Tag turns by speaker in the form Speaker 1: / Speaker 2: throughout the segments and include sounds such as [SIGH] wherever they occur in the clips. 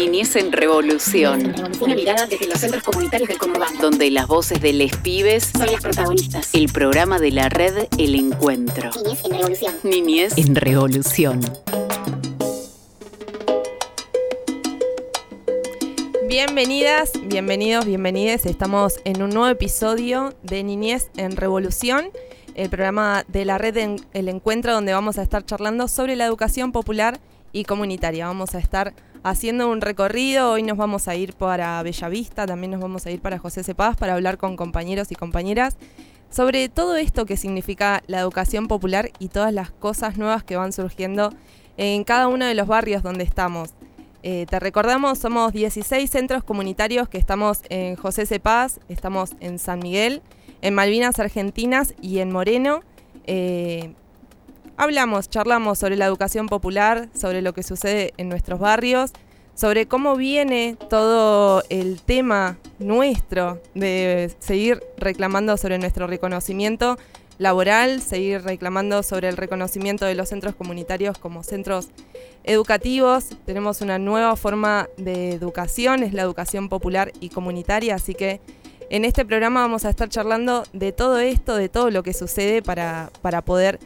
Speaker 1: Niñez en Revolución.
Speaker 2: Una mirada desde los centros comunitarios del conurbano.
Speaker 1: Donde las voces de les pibes
Speaker 2: son las protagonistas.
Speaker 1: El programa de la red El Encuentro.
Speaker 2: Niñez en Revolución.
Speaker 1: Niñez en Revolución.
Speaker 3: Bienvenidas, bienvenidos, bienvenides. Estamos en un nuevo episodio de Niñez en Revolución, el programa de la red El Encuentro, donde vamos a estar charlando sobre la educación popular y comunitaria. Vamos a estar haciendo un recorrido. Hoy nos vamos a ir para Bellavista, también nos vamos a ir para José Cepaz para hablar con compañeros y compañeras sobre todo esto que significa la educación popular y todas las cosas nuevas que van surgiendo en cada uno de los barrios donde estamos. Eh, te recordamos, somos 16 centros comunitarios que estamos en José Cepaz, estamos en San Miguel, en Malvinas Argentinas y en Moreno. Eh, hablamos, charlamos sobre la educación popular, sobre lo que sucede en nuestros barrios, sobre cómo viene todo el tema nuestro de seguir reclamando sobre nuestro reconocimiento laboral, seguir reclamando sobre el reconocimiento de los centros comunitarios como centros educativos. Tenemos una nueva forma de educación, es la educación popular y comunitaria, así que en este programa vamos a estar charlando de todo esto, de todo lo que sucede para, para poder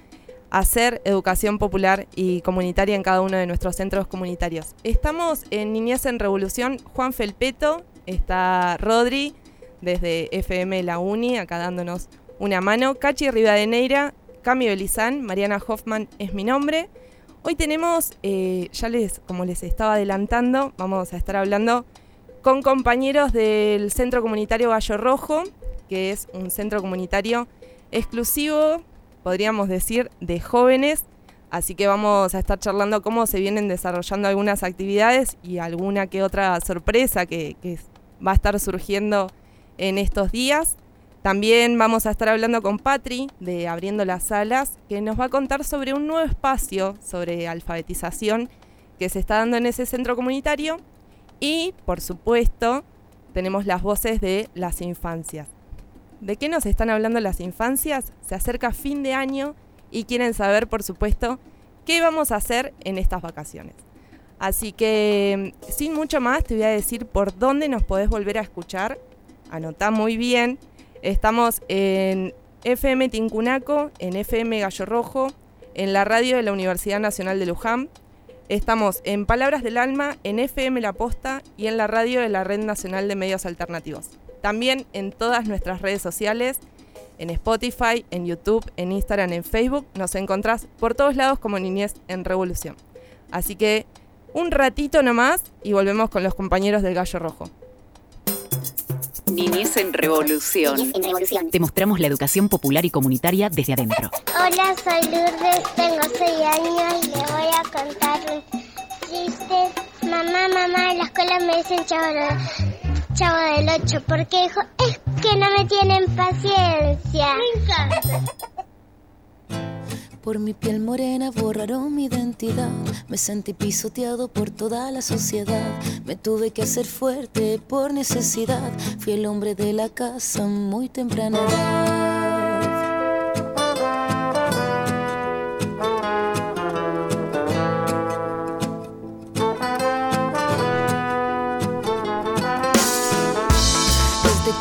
Speaker 3: hacer educación popular y comunitaria en cada uno de nuestros centros comunitarios. Estamos en Niñez en Revolución, Juan Felpeto, está Rodri desde FM La Uni, acá dándonos una mano, Cachi Rivadeneira, Cami Belizán, Mariana Hoffman es mi nombre. Hoy tenemos, eh, ya les, como les estaba adelantando, vamos a estar hablando con compañeros del Centro Comunitario Gallo Rojo, que es un centro comunitario exclusivo podríamos decir, de jóvenes. Así que vamos a estar charlando cómo se vienen desarrollando algunas actividades y alguna que otra sorpresa que, va a estar surgiendo en estos días. También vamos a estar hablando con Patri de Abriendo las Salas, que nos va a contar sobre un nuevo espacio sobre alfabetización que se está dando en ese centro comunitario. Y, por supuesto, tenemos las voces de las infancias. ¿De qué nos están hablando las infancias? Se acerca fin de año y quieren saber, por supuesto, qué vamos a hacer en estas vacaciones. Así que, sin mucho más, te voy a decir por dónde nos podés volver a escuchar. Anotá muy bien. Estamos en FM Tincunaco, en FM Gallo Rojo, en la radio de la Universidad Nacional de Luján. Estamos en Palabras del Alma, en FM La Posta y en la radio de la Red Nacional de Medios Alternativos. También en todas nuestras redes sociales, en Spotify, en YouTube, en Instagram, en Facebook, nos encontrás por todos lados como Niñez en Revolución. Así que un ratito nomás y volvemos con los compañeros del Gallo Rojo.
Speaker 1: Niñez en Revolución.
Speaker 2: Niñez en Revolución.
Speaker 1: Te mostramos la educación popular y comunitaria desde adentro.
Speaker 4: Hola, soy Lourdes, tengo 6 años y le voy a contar un chiste. Mamá, mamá, en la escuela me dicen chavo, chavo del 8 porque dijo, es que no me tienen paciencia. Me encanta.
Speaker 5: Por mi piel morena borraron mi identidad. Me sentí pisoteado por toda la sociedad. Me tuve que hacer fuerte por necesidad. Fui el hombre de la casa muy temprana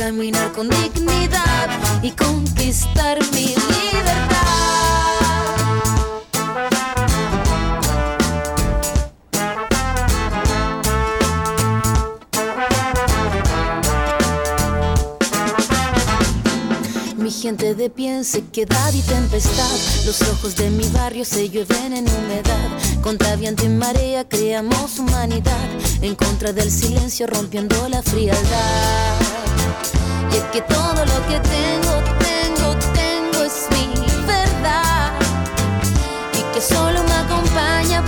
Speaker 5: caminar con dignidad y conquistar mi libertad. Mi gente de pie sequedad y tempestad. Los ojos de mi barrio se llueven en humedad. Contra viento y marea creamos humanidad. En contra del silencio rompiendo la frialdad. Y es que todo lo que tengo, tengo, tengo es mi verdad. Y que solo me acompaña,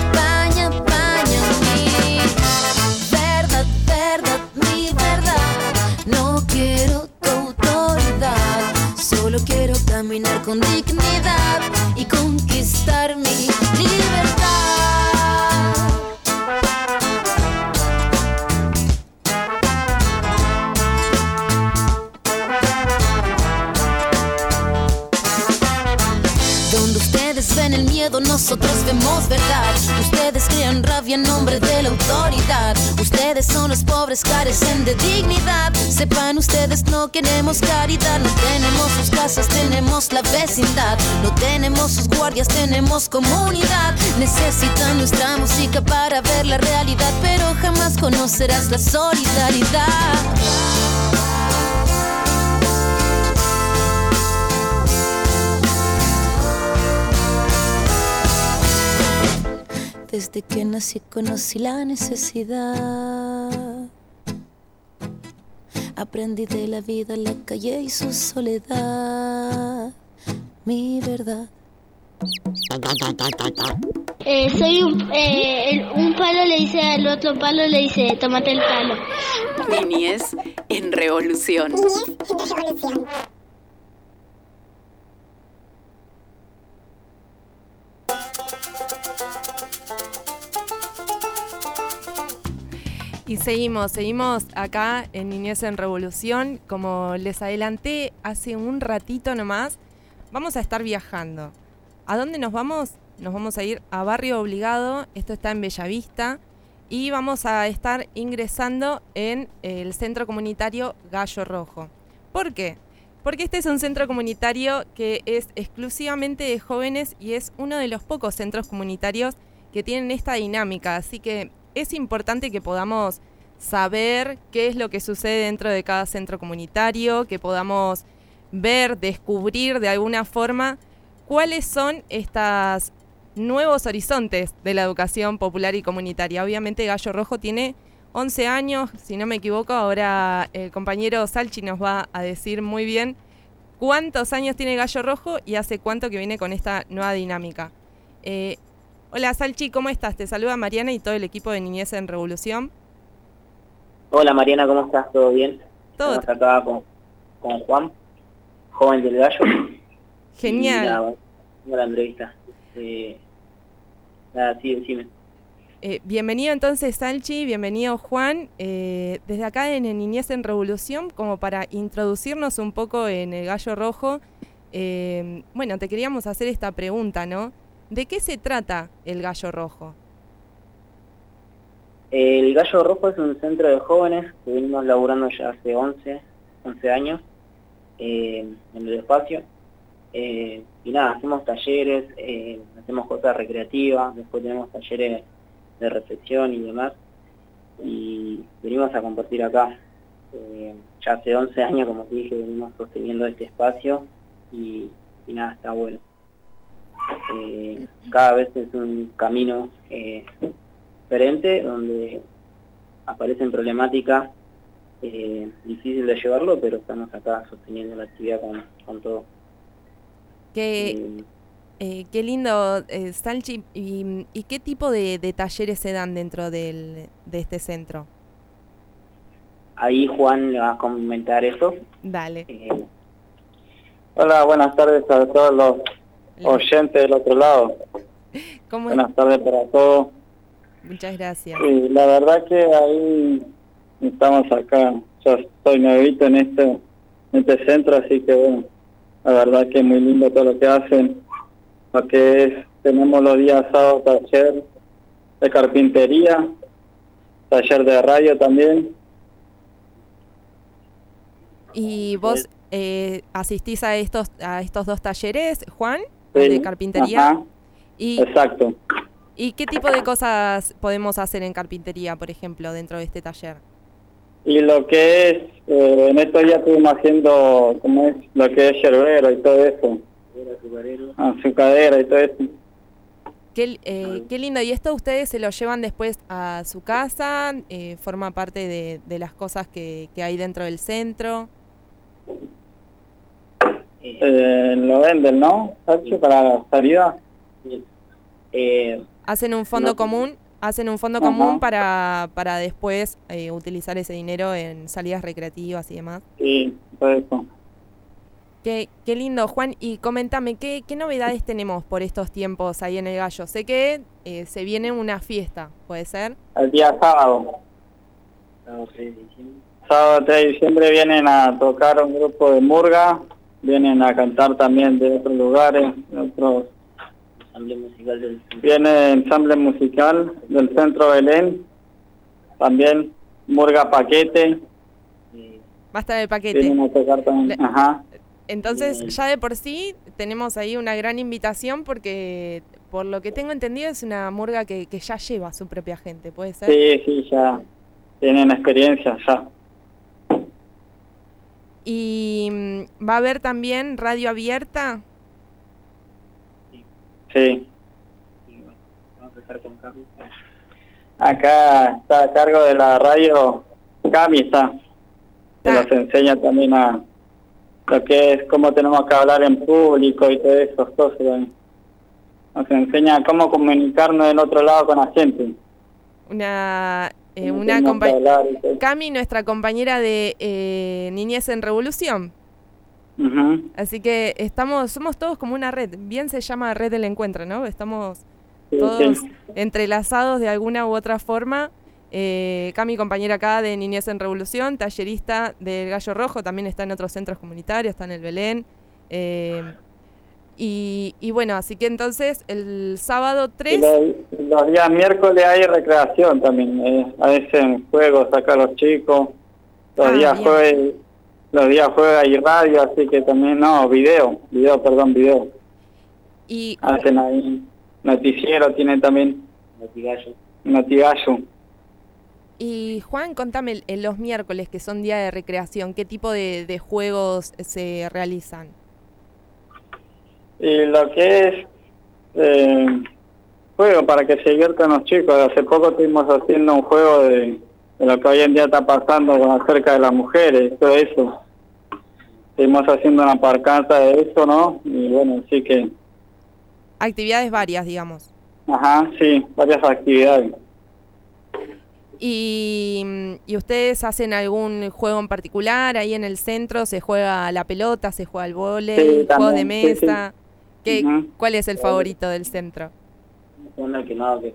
Speaker 5: queremos caridad. No tenemos sus casas, tenemos la vecindad. No tenemos sus guardias, tenemos comunidad. Necesitan nuestra música para ver la realidad, pero jamás conocerás la solidaridad. Desde que nací conocí la necesidad. Aprendí de la vida, la calle y su soledad. Mi verdad.
Speaker 4: Eh, soy un, eh, un palo le dice al otro palo, le dice, tómate el palo.
Speaker 1: Niñez en revolución.
Speaker 3: Y seguimos, seguimos acá en Niñez en Revolución. Como les adelanté hace un ratito nomás, vamos a estar viajando. ¿A dónde nos vamos? Nos vamos a ir a Barrio Obligado, esto está en Bellavista, y vamos a estar ingresando en el centro comunitario Gallo Rojo. ¿Por qué? Porque este es un centro comunitario que es exclusivamente de jóvenes y es uno de los pocos centros comunitarios que tienen esta dinámica. Así que es importante que podamos saber qué es lo que sucede dentro de cada centro comunitario, que podamos ver, descubrir de alguna forma cuáles son estos nuevos horizontes de la educación popular y comunitaria. Obviamente Gallo Rojo tiene 11 años, si no me equivoco, ahora el compañero Salchi nos va a decir muy bien cuántos años tiene Gallo Rojo y hace cuánto que viene con esta nueva dinámica. Eh, hola Salchi, ¿cómo estás? Te saluda Mariana y todo el equipo de Niñez en Revolución.
Speaker 6: Hola Mariana, ¿cómo estás? ¿Todo bien?
Speaker 3: Todo
Speaker 6: Estamos acá con, con Juan, joven del gallo. [COUGHS]
Speaker 3: genial.
Speaker 6: Y bueno, la entrevista. Eh, nada, sí, decime.
Speaker 3: Eh, bienvenido entonces Salchi, bienvenido Juan. Eh, desde acá en Niñez en Revolución, como para introducirnos un poco en el Gallo Rojo, eh, bueno, te queríamos hacer esta pregunta, ¿no? ¿De qué se trata el Gallo Rojo?
Speaker 6: El Gallo Rojo es un centro de jóvenes que venimos laburando ya hace 11, 11 años eh, en el espacio. Eh, y nada, hacemos talleres, eh, hacemos cosas recreativas, después tenemos talleres de reflexión y demás. Y venimos a compartir acá. Ya hace 11 años, como te dije, venimos sosteniendo este espacio y nada, está bueno. Eh, cada vez es un camino eh, diferente donde aparecen problemáticas eh, difíciles de llevarlo, pero estamos acá sosteniendo la actividad con, con todo.
Speaker 3: Qué,
Speaker 6: Eh,
Speaker 3: eh, qué lindo, eh, Salchi. Y, y qué tipo de, de talleres se dan dentro del- de este centro?
Speaker 6: ahí Juan le va a comentar eso.
Speaker 3: Dale.
Speaker 6: Eh,
Speaker 7: Hola, buenas tardes a todos los oyentes del otro lado. [LAUGHS]
Speaker 3: ¿Cómo
Speaker 7: Buenas tardes para todos.
Speaker 3: Muchas gracias.
Speaker 7: Y la verdad que ahí estamos acá. Yo soy nuevito en este, en este centro, así que bueno, la verdad que es muy lindo todo lo que hacen. Lo que es, tenemos los días sábados taller de carpintería, taller de radio también.
Speaker 3: ¿Y vos eh, asistís a estos, a estos dos talleres, Juan?
Speaker 7: Sí,
Speaker 3: De carpintería.
Speaker 7: ajá,
Speaker 3: ¿Y,
Speaker 7: exacto.
Speaker 3: ¿Y qué tipo de cosas podemos hacer en carpintería, por ejemplo, dentro de este taller?
Speaker 7: Y lo que es, eh, en estos días estuvimos haciendo, como es, lo que es yerbero y todo eso, azucadera y todo eso.
Speaker 3: Qué, eh, qué lindo. ¿Y esto ustedes se lo llevan después a su casa? Eh, ¿Forma parte de, de las cosas que, que hay dentro del centro?
Speaker 6: Eh,
Speaker 7: lo venden, ¿no? Sachi, para la salida.
Speaker 6: eh,
Speaker 3: ¿Hacen un fondo
Speaker 6: No.
Speaker 3: común? ¿Hacen un fondo
Speaker 7: Ajá.
Speaker 3: común para, para después eh, utilizar ese dinero en salidas recreativas y demás?
Speaker 7: Sí, todo eso.
Speaker 3: Qué, qué lindo, Juan. Y comentame, ¿qué, ¿qué novedades tenemos por estos tiempos ahí en el Gallo? Sé que eh, se viene una fiesta, ¿puede ser?
Speaker 7: El día sábado.
Speaker 6: sábado 3 de diciembre.
Speaker 7: Sábado 3 de diciembre vienen a tocar un grupo de murga, vienen a cantar también de otros lugares, de otros
Speaker 6: ensamble musical del centro.
Speaker 7: Viene ensamble musical del Centro Belén, también Murga Paquete,
Speaker 3: Va a estar el paquete.
Speaker 7: vienen a tocar también.
Speaker 3: Le-
Speaker 7: Ajá.
Speaker 3: Entonces,
Speaker 6: Bien.
Speaker 3: ya de por sí tenemos ahí una gran invitación porque, por lo que tengo entendido, es una murga que, que ya lleva su propia gente, ¿puede ser?
Speaker 7: Sí, sí, ya tienen experiencia ya.
Speaker 3: Y mm, va a haber también radio abierta.
Speaker 7: Sí.
Speaker 6: y bueno, vamos a empezar con Carlos.
Speaker 7: Acá está a cargo de la radio Cami está. Que
Speaker 3: Ah.
Speaker 7: nos enseña también a lo que es cómo tenemos que hablar en público y todas esas cosas. también. Nos enseña cómo comunicarnos del otro lado con la gente.
Speaker 3: Una, eh, una compa-
Speaker 7: hablar.
Speaker 3: Cami, nuestra compañera de eh, Niñez en Revolución. Así que estamos, somos todos como una red. Bien se llama Red del Encuentro, ¿no? Estamos
Speaker 7: Sí,
Speaker 3: todos
Speaker 7: sí.
Speaker 3: entrelazados de alguna u otra forma. Eh, Cami, compañera acá de Niñez en Revolución, tallerista del Gallo Rojo, también está en otros centros comunitarios, está en el Belén. Y, y bueno, así que entonces el sábado
Speaker 7: Y
Speaker 3: 3,
Speaker 7: los, los días miércoles hay recreación también. eh, a veces en juegos saca a los chicos. Los
Speaker 3: Ah,
Speaker 7: días
Speaker 3: bien.
Speaker 7: jueves los días jueves hay radio, así que también, no, video, video, perdón, video.
Speaker 3: y
Speaker 7: Hacen ahí noticiero, tienen también
Speaker 6: Latigallo.
Speaker 7: notigallo.
Speaker 3: Y Juan, contame en los miércoles que son día de recreación, ¿qué tipo de, de juegos se realizan?
Speaker 7: Y lo que es eh, juego para que se diviertan los chicos. Hace poco estuvimos haciendo un juego de, de lo que hoy en día está pasando con acerca de las mujeres, todo eso. Estuvimos haciendo una parcata de eso, ¿no? Y bueno, sí que,
Speaker 3: Actividades varias, digamos.
Speaker 7: ajá, sí, varias actividades.
Speaker 3: Y, ¿Y ustedes hacen algún juego en particular? Ahí en el centro se juega la pelota, se juega al vóley,
Speaker 7: Sí,
Speaker 3: juegos de
Speaker 7: también, sí, sí.
Speaker 3: ¿Qué,
Speaker 7: Ujú.
Speaker 3: ¿Cuál es el favorito del centro?
Speaker 6: Una que no, que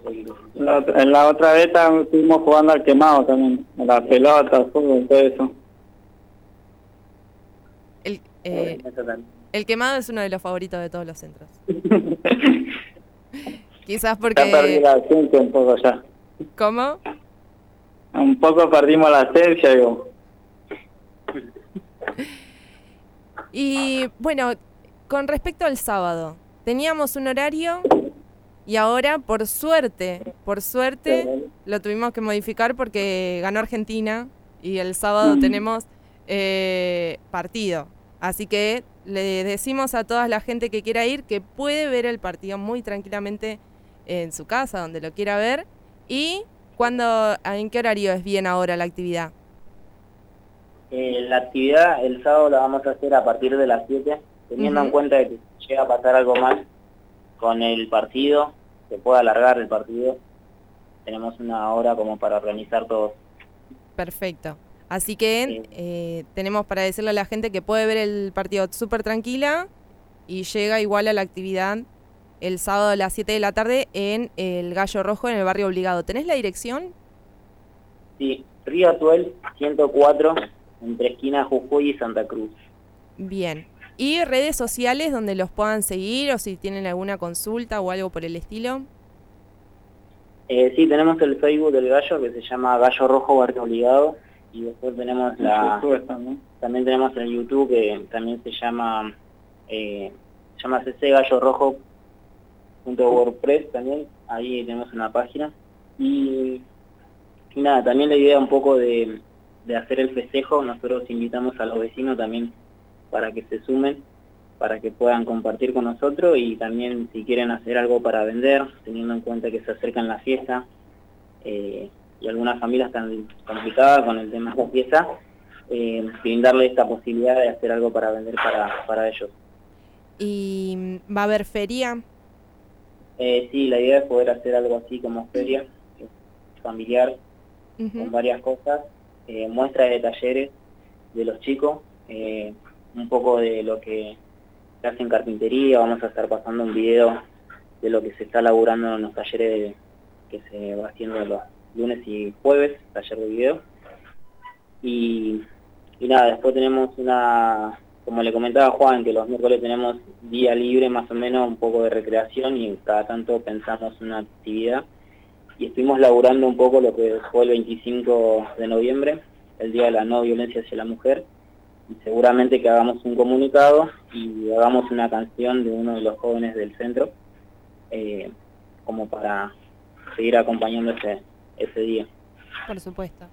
Speaker 7: La, la otra vez estuvimos jugando al quemado también, a la pelota, fútbol, todo eso.
Speaker 3: El, eh, el quemado es uno de los favoritos de todos los centros. [LAUGHS] Quizás
Speaker 7: Ya perdí
Speaker 3: porque...
Speaker 7: la esencia un poco ya.
Speaker 3: ¿Cómo?
Speaker 7: Un poco perdimos la esencia, digo.
Speaker 3: Y bueno, con respecto al sábado, teníamos un horario y ahora, por suerte, por suerte, lo tuvimos que modificar porque ganó Argentina y el sábado tenemos eh, partido. Así que le decimos a toda la gente que quiera ir que puede ver el partido muy tranquilamente en su casa, donde lo quiera ver. ¿Y cuándo, en qué horario es bien ahora la actividad?
Speaker 6: Eh, la actividad el sábado la vamos a hacer a partir de las 7, teniendo en cuenta que llega a pasar algo más con el partido, se puede alargar el partido. Tenemos una hora como para organizar todo.
Speaker 3: Perfecto. Así que
Speaker 6: Sí.
Speaker 3: eh, tenemos para decirle a la gente que puede ver el partido súper tranquila y llega igual a la actividad el sábado a las 7 de la tarde en el Gallo Rojo en el barrio Obligado. ¿Tenés la dirección?
Speaker 6: Sí, Río Atuel 104, entre esquinas Jujuy y Santa Cruz.
Speaker 3: Bien. ¿Y redes sociales donde los puedan seguir o si tienen alguna consulta o algo por el estilo?
Speaker 6: Eh, sí, tenemos el Facebook del Gallo que se llama Gallo Rojo Barrio Obligado y después tenemos la...
Speaker 7: YouTube también.
Speaker 6: También tenemos el YouTube que también se llama eh, se llama cc gallo rojo punto wordpress también ahí tenemos una página y, y nada también la idea un poco de, de hacer el festejo nosotros invitamos a los vecinos también para que se sumen para que puedan compartir con nosotros y también si quieren hacer algo para vender teniendo en cuenta que se acercan la fiesta eh, y algunas familias están complicadas con el tema de la fiesta eh, brindarle esta posibilidad de hacer algo para vender para, para ellos.
Speaker 3: ¿Y va a haber feria?
Speaker 6: Eh, sí, la idea es poder hacer algo así como feria, eh, familiar, con varias cosas, eh, muestra de talleres de los chicos, eh, un poco de lo que se hace en carpintería, vamos a estar pasando un video de lo que se está laburando en los talleres que se va haciendo los lunes y jueves, taller de video. Y, y nada, después tenemos una como le comentaba Juan, que los miércoles tenemos día libre más o menos, un poco de recreación y cada tanto pensamos una actividad. Y estuvimos laburando un poco lo que fue el 25 de noviembre, el Día de la No Violencia hacia la Mujer. Y seguramente que hagamos un comunicado y hagamos una canción de uno de los jóvenes del centro, eh, como para seguir acompañando ese, ese día.
Speaker 3: Por supuesto.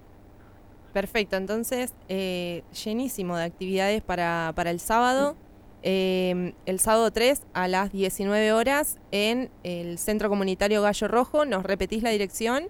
Speaker 3: Perfecto, entonces eh, llenísimo de actividades para, para el sábado. Eh, el sábado 3 a las 19 horas en el Centro Comunitario Gallo Rojo. ¿Nos repetís la dirección?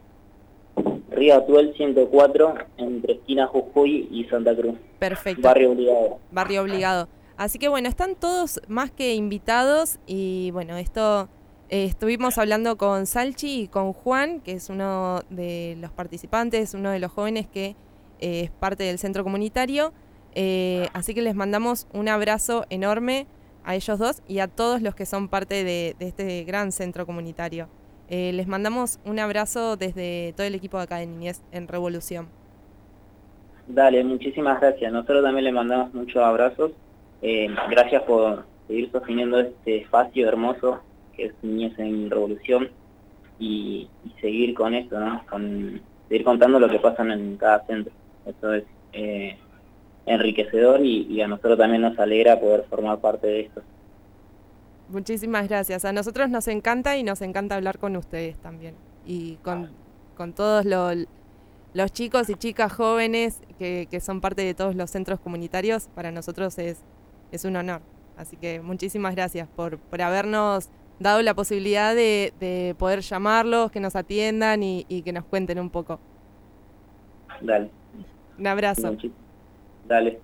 Speaker 6: Río Atuel 104, entre esquina Jujuy y Santa Cruz.
Speaker 3: Perfecto.
Speaker 6: Barrio obligado.
Speaker 3: Barrio obligado. Así que bueno, están todos más que invitados y bueno, esto eh, estuvimos hablando con Salchi y con Juan, que es uno de los participantes, uno de los jóvenes que eh, es parte del centro comunitario. Eh, así que les mandamos un abrazo enorme a ellos dos y a todos los que son parte de, este gran centro comunitario. Eh, les mandamos un abrazo desde todo el equipo de acá de Niñez en Revolución.
Speaker 6: Dale, muchísimas gracias. Nosotros también les mandamos muchos abrazos. gracias por seguir sosteniendo este espacio hermoso que es Niñez en Revolución y, seguir con esto, ¿no? Con, seguir contando lo que pasa en cada centro. Eso es eh, enriquecedor y, a nosotros también nos alegra poder formar parte de esto.
Speaker 3: Muchísimas gracias. A nosotros nos encanta y nos encanta hablar con ustedes también. Y con, todos los chicos y chicas jóvenes que, son parte de todos los centros comunitarios, para nosotros es, es un honor. Así que muchísimas gracias por, por habernos dado la posibilidad de, poder llamarlos, que nos atiendan y, y que nos cuenten un poco.
Speaker 6: Dale.
Speaker 3: Un abrazo.
Speaker 6: Dale.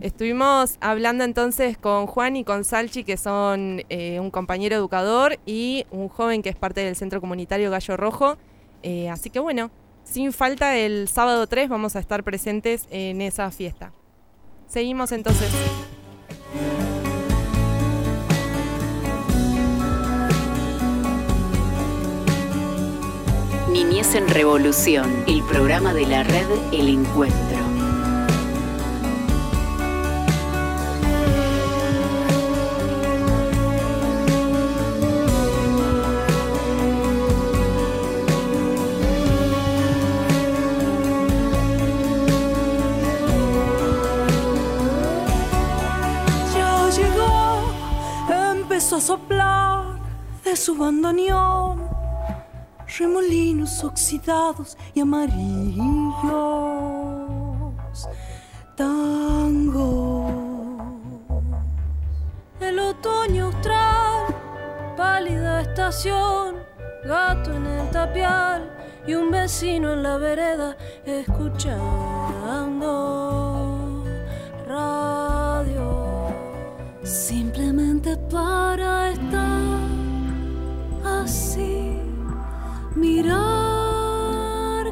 Speaker 3: Estuvimos hablando entonces con Juan y con Salchi, que son eh, un compañero educador y un joven que es parte del Centro Comunitario Gallo Rojo. Eh, así que bueno, sin falta el sábado 3 vamos a estar presentes en esa fiesta. Seguimos entonces.
Speaker 1: Niñez en Revolución, el programa de la red El Encuentro.
Speaker 8: Soplar de su bandoneón remolinos oxidados y amarillos. Tango. El otoño austral, pálida estación, gato en el tapial y un vecino en la vereda escuchando radio. Simplemente para estar así mirar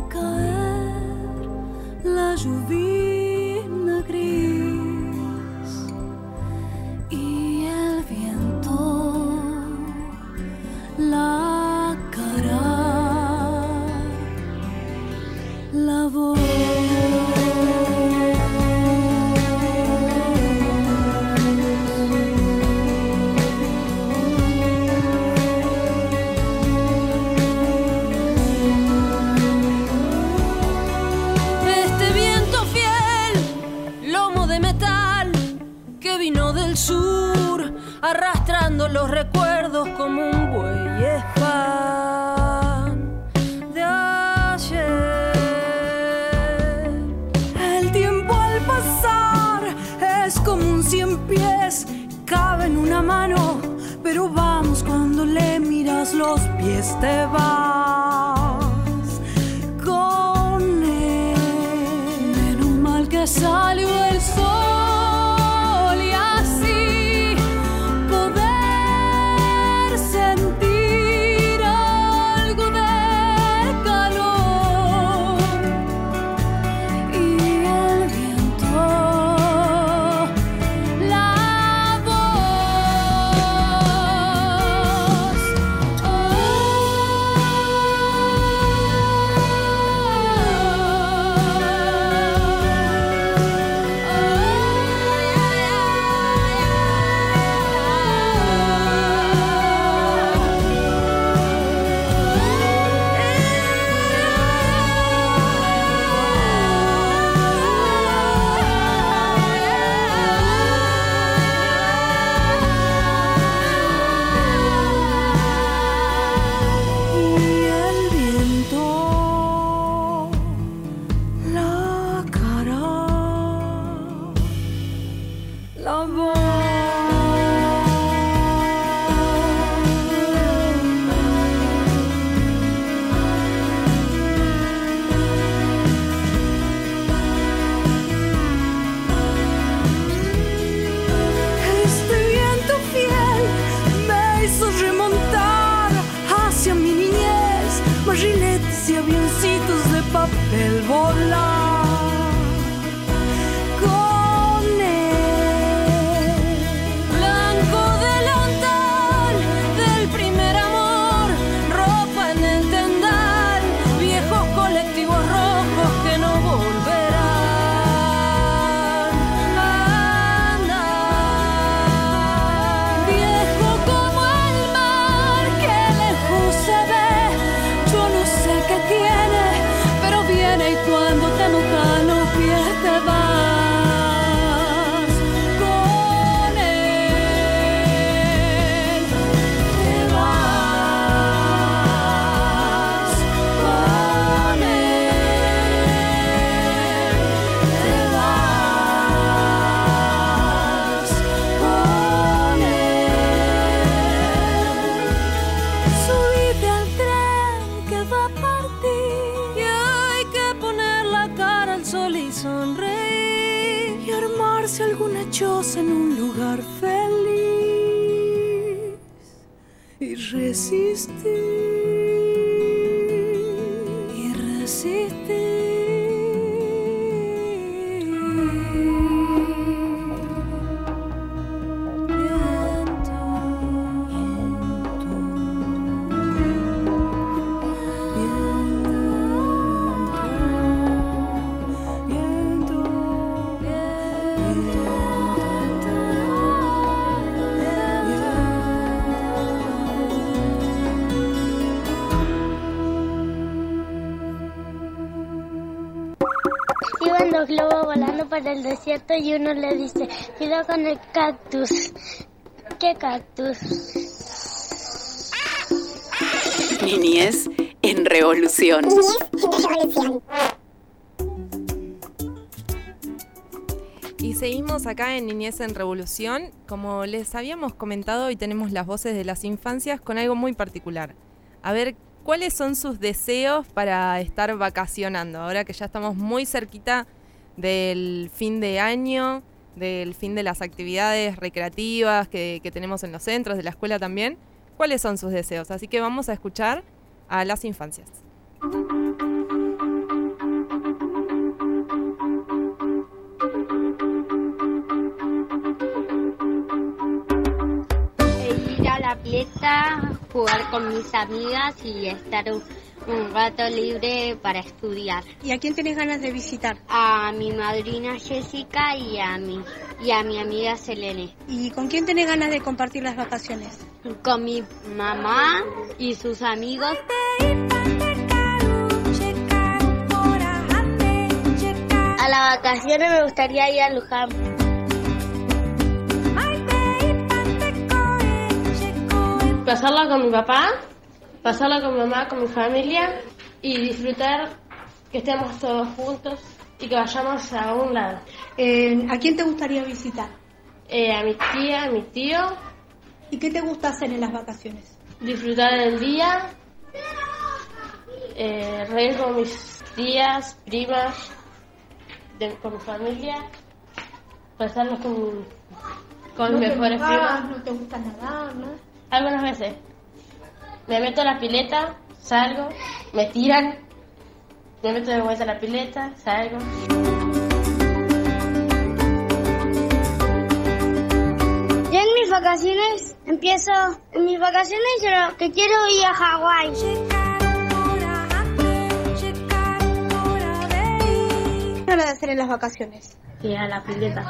Speaker 8: caer la lluvia los recuerdos como un buey espan de ayer. El tiempo al pasar es como un cien pies, cabe en una mano, pero vamos cuando le miras los pies te vas
Speaker 4: por el desierto y uno le dice, cuidado con el cactus. ¿Qué cactus?
Speaker 1: Niñez en revolución.
Speaker 3: Y seguimos acá en Niñez en Revolución. Como les habíamos comentado, hoy tenemos las voces de las infancias con algo muy particular. A ver, ¿cuáles son sus deseos para estar vacacionando? Ahora que ya estamos muy cerquita del fin de año, del fin de las actividades recreativas que, tenemos en los centros, de la escuela también. ¿Cuáles son sus deseos? Así que vamos a escuchar a las infancias.
Speaker 9: ir a la pileta, jugar con mis amigas y estar un, rato libre para estudiar.
Speaker 10: ¿Y a quién tenés ganas de visitar?
Speaker 9: A mi madrina Jessica y a mi, y a mi amiga Selene.
Speaker 10: ¿Y con quién tenés ganas de compartir las vacaciones?
Speaker 9: Con mi mamá y sus amigos.
Speaker 4: A las vacaciones me gustaría ir a Luján.
Speaker 11: pasarla con mi papá, pasarla con mamá, con mi familia y disfrutar que estemos todos juntos y que vayamos a un lado.
Speaker 10: Eh, ¿A quién te gustaría visitar?
Speaker 11: Eh, a mi tía, a mi tío,
Speaker 10: ¿Y qué te gusta hacer en las vacaciones?
Speaker 11: disfrutar del día, eh, reír con mis tías, primas, de- con mi familia, pasarnos con, con
Speaker 10: ¿No
Speaker 11: mis
Speaker 10: te
Speaker 11: mejores primas.
Speaker 10: ¿No te gusta nadar? ¿no?
Speaker 11: Algunas veces. Me meto a la pileta, salgo, me tiran, me meto de vuelta a la pileta, salgo.
Speaker 4: Yo en mis vacaciones empiezo, en mis vacaciones yo lo que quiero ir a Hawái.
Speaker 10: ¿Qué ganas de hacer en las vacaciones?
Speaker 11: Y a la pileta.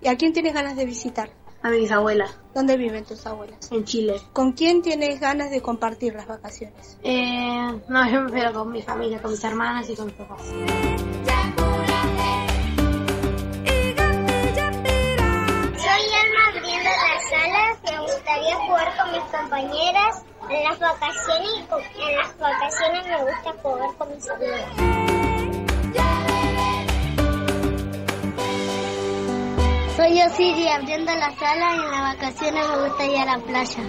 Speaker 10: ¿Y a quién tienes ganas de visitar?
Speaker 11: A mis abuelas,
Speaker 10: ¿Dónde viven tus abuelas?
Speaker 11: en Chile.
Speaker 10: ¿Con quién tienes ganas de compartir las vacaciones?
Speaker 11: Eh, no, yo me prefiero con mi familia, con mis hermanas y con mis papás.
Speaker 4: Soy Alma abriendo las salas. Me gustaría jugar con mis compañeras en las vacaciones y con- en las vacaciones me gusta jugar con mis amigos. Soy Osiri abriendo las salas y en las vacaciones me gusta ir a la playa.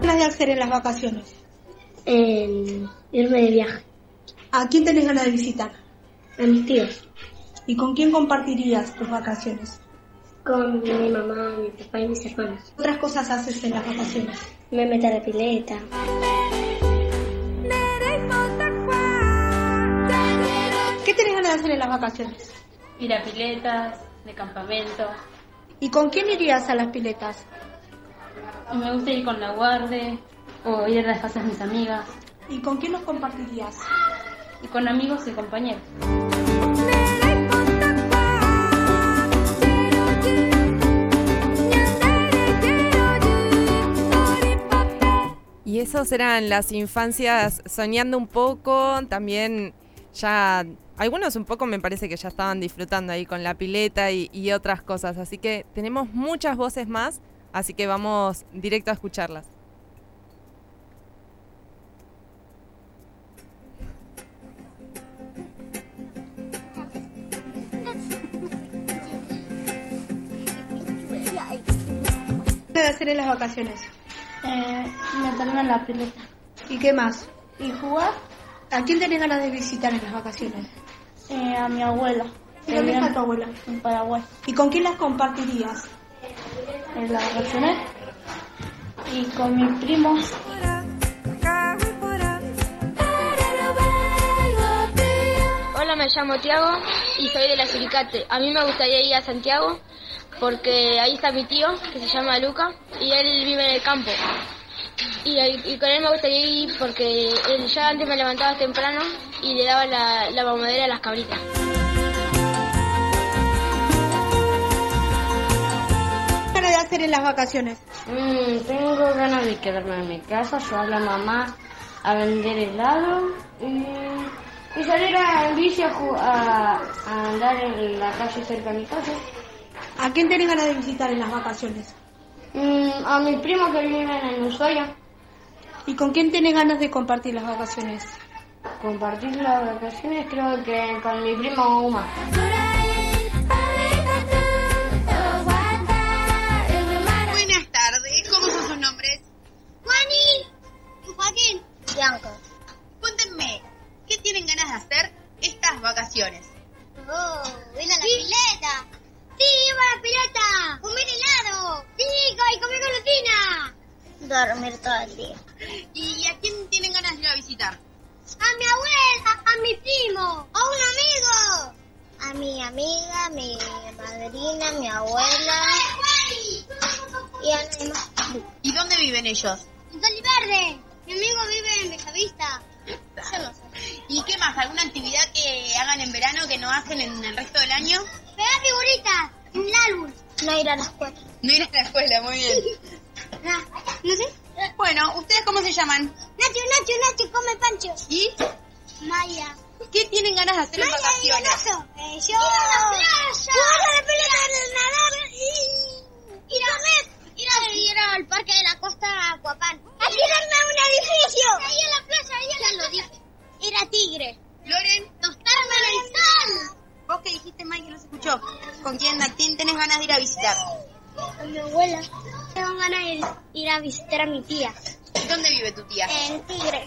Speaker 10: ¿Qué ganas de hacer en las vacaciones?
Speaker 4: irme de viaje.
Speaker 10: ¿A quién tenés ganas de visitar?
Speaker 4: A mis tíos.
Speaker 10: ¿Y con quién compartirías tus vacaciones?
Speaker 12: Con mi mamá, mi papá y mis hermanos.
Speaker 10: ¿Qué otras cosas haces en las vacaciones?
Speaker 12: Me meto a la pileta.
Speaker 10: ¿Qué tenés ganas de hacer en las vacaciones?
Speaker 11: Ir a piletas, de campamento.
Speaker 10: ¿Y con quién irías a las piletas?
Speaker 11: Me gusta ir con la guarde o ir a las casas de mis amigas.
Speaker 10: ¿Y con quién los compartirías?
Speaker 11: Y con amigos y compañeros.
Speaker 3: Y esos eran las infancias soñando un poco, también ya algunos un poco me parece que ya estaban disfrutando ahí con la pileta y, y otras cosas, así que tenemos muchas voces más, así que vamos directo a escucharlas.
Speaker 10: ¿Qué hacer en las vacaciones?
Speaker 12: Eh, meterme en la pileta.
Speaker 10: ¿Y qué más?
Speaker 12: Y jugar
Speaker 10: ¿A quién tenés ganas de visitar en las vacaciones?
Speaker 12: Eh, a mi abuela.
Speaker 10: ¿Y dónde está tu abuela?
Speaker 12: En Paraguay.
Speaker 10: ¿Y con quién las compartirías?
Speaker 12: En las vacaciones. Y con mis primos.
Speaker 13: Hola, me llamo Tiago y soy de la Silicate. A mí me gustaría ir a Santiago porque ahí está mi tío, que se llama Luca, y él vive en el campo. Y, y con él me gustaría ir porque él ya antes me levantaba temprano y le daba la, la mamadera a las cabritas.
Speaker 10: ¿Qué ganas de hacer en las vacaciones?
Speaker 14: Mm, tengo ganas de quedarme en mi casa, llevar a la mamá a vender helado y, y salir a, en bici a, a- a andar en la calle cerca de mi casa.
Speaker 10: ¿A quién tenés ganas de visitar en las vacaciones?
Speaker 14: Mm, a mis primos que viven en Ushuaia.
Speaker 10: ¿Y con quién tenés ganas de compartir las vacaciones?
Speaker 14: Compartir las vacaciones creo que con mi primo Uma.
Speaker 15: Buenas tardes, ¿cómo son sus nombres? Juani y Joaquín. Bianco. Cuéntenme, ¿qué tienen ganas de hacer estas vacaciones?
Speaker 4: Oh, ven a la pileta. Sí, iba a la pileta. Comer helado. Sí, y comer golosina. Dormir todo el día.
Speaker 15: ¿Y a quién tienen ganas de ir a visitar?
Speaker 4: A mi abuela, a mi primo, a un amigo. A mi amiga, a mi madrina, a mi abuela. Y a más.
Speaker 15: ¿Y dónde viven ellos?
Speaker 4: En Verde. Mi amigo vive en Bellavista. Yo no sé.
Speaker 15: ¿Y qué más? ¿Alguna actividad que hagan en verano que no hacen en el resto del año?
Speaker 4: Pegar figuritas en el álbum. No ir a la escuela.
Speaker 15: No ir a la escuela, muy bien. [LAUGHS]
Speaker 4: No, sé.
Speaker 15: Bueno, ¿ustedes cómo se llaman?
Speaker 4: Nacho, Nacho, Nacho, come pancho.
Speaker 15: ¿Y?
Speaker 4: Maya.
Speaker 15: ¿Qué tienen ganas de hacer en
Speaker 4: Maya y
Speaker 15: vacaciones?
Speaker 4: Donoso. Eh, yo. Ir a la playa. Jugar a la pelota, nadar y. Ir a comer. Ir, a, ir al parque de la costa Acuapán. A tirarme a un edificio. Ahí a la playa, ahí a la lo dije. Ir a Tigre.
Speaker 15: Loren,
Speaker 4: Tostarme en el sol.
Speaker 15: vos que dijiste Mike que no se escuchó. ¿Con quién, a quién tenés ganas de ir a visitar?
Speaker 4: A mi abuela. Tengo ganas de ir, ir a visitar a mi tía.
Speaker 15: ¿Y dónde vive tu tía?
Speaker 4: En Tigre.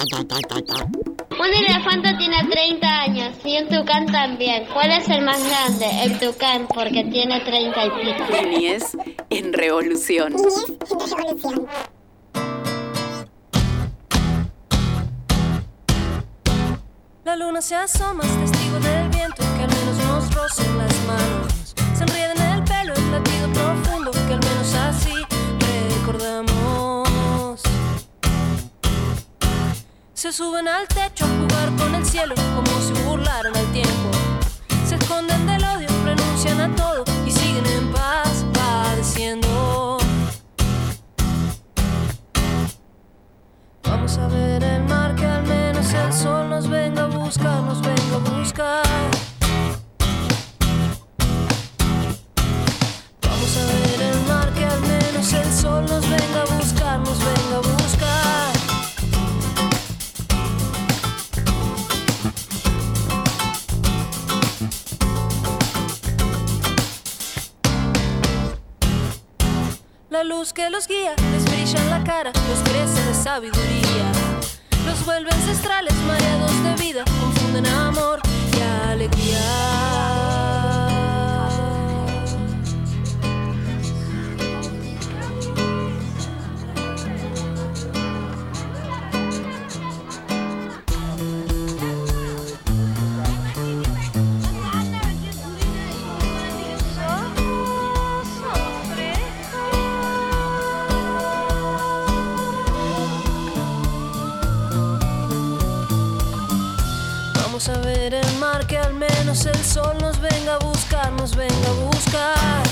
Speaker 9: Un elefante tiene 30 años y un tucán también. ¿Cuál es el más grande? El tucán, porque tiene 30 y pico.
Speaker 1: Niñez en revolución.
Speaker 8: La luna se asoma, es testigo del viento que al menos nos roce en las manos. Se enreda en el pelo el latido profundo que al menos así recordamos. Se suben al techo a jugar con el cielo como si burlaran al tiempo. Se esconden del odio, renuncian a todo y siguen en paz padeciendo. Vamos a ver el mar que al menos el sol nos venga a buscar, nos venga a buscar. Que
Speaker 16: los guía, les brilla en la cara, los crece de sabiduría. Los vuelve ancestrales, mareados de vida, confunden amor y alegría. A ver el mar, que al menos el sol nos venga a buscar, nos venga a buscar.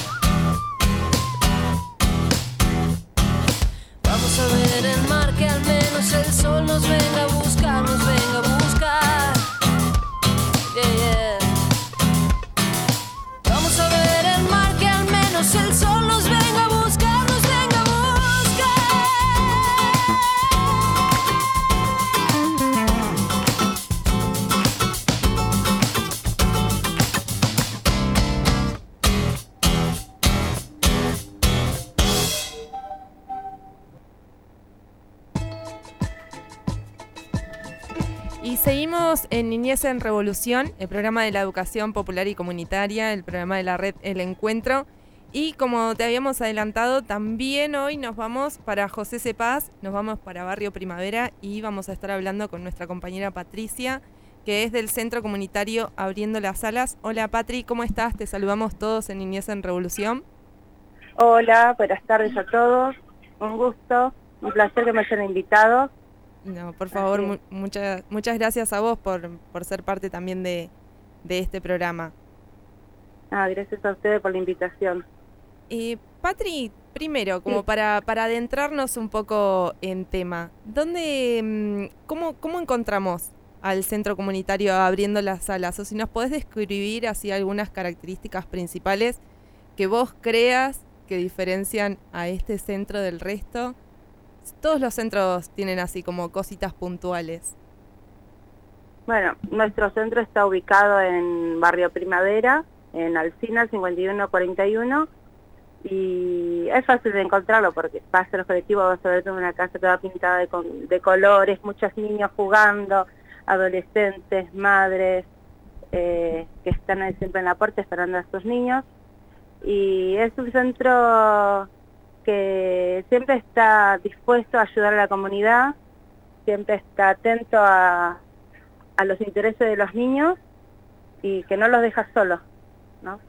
Speaker 3: En Niñez en Revolución, el programa de la educación popular y comunitaria, el programa de la red El Encuentro. Y como te habíamos adelantado, también hoy nos vamos para José Cepaz, nos vamos para Barrio Primavera y vamos a estar hablando con nuestra compañera Patricia, que es del Centro Comunitario Abriendo las Alas. Hola Patri, ¿cómo estás? Te saludamos todos en Niñez en Revolución.
Speaker 17: Hola, buenas tardes a todos. Un gusto, un placer que me hayan invitado.
Speaker 3: No, por favor, mu- muchas muchas gracias a vos por, por ser parte también de, de este programa.
Speaker 17: Ah, gracias a ustedes por la invitación.
Speaker 3: Eh, Patri, primero, como para, para adentrarnos un poco en tema, ¿dónde, mm, cómo, cómo encontramos al centro comunitario abriendo las salas? O si nos podés describir así algunas características principales que vos creas que diferencian a este centro del resto. Todos los centros tienen así como cositas puntuales.
Speaker 17: Bueno, nuestro centro está ubicado en Barrio Primavera, en Alcina 5141, y es fácil de encontrarlo porque pasa los colectivos, vas a ver una casa toda pintada de, de colores, muchos niños jugando, adolescentes, madres, eh, que están siempre en la puerta esperando a sus niños. Y es un centro que siempre está dispuesto a ayudar a la comunidad, siempre está atento a, a los intereses de los niños y que no los deja solos, ¿no?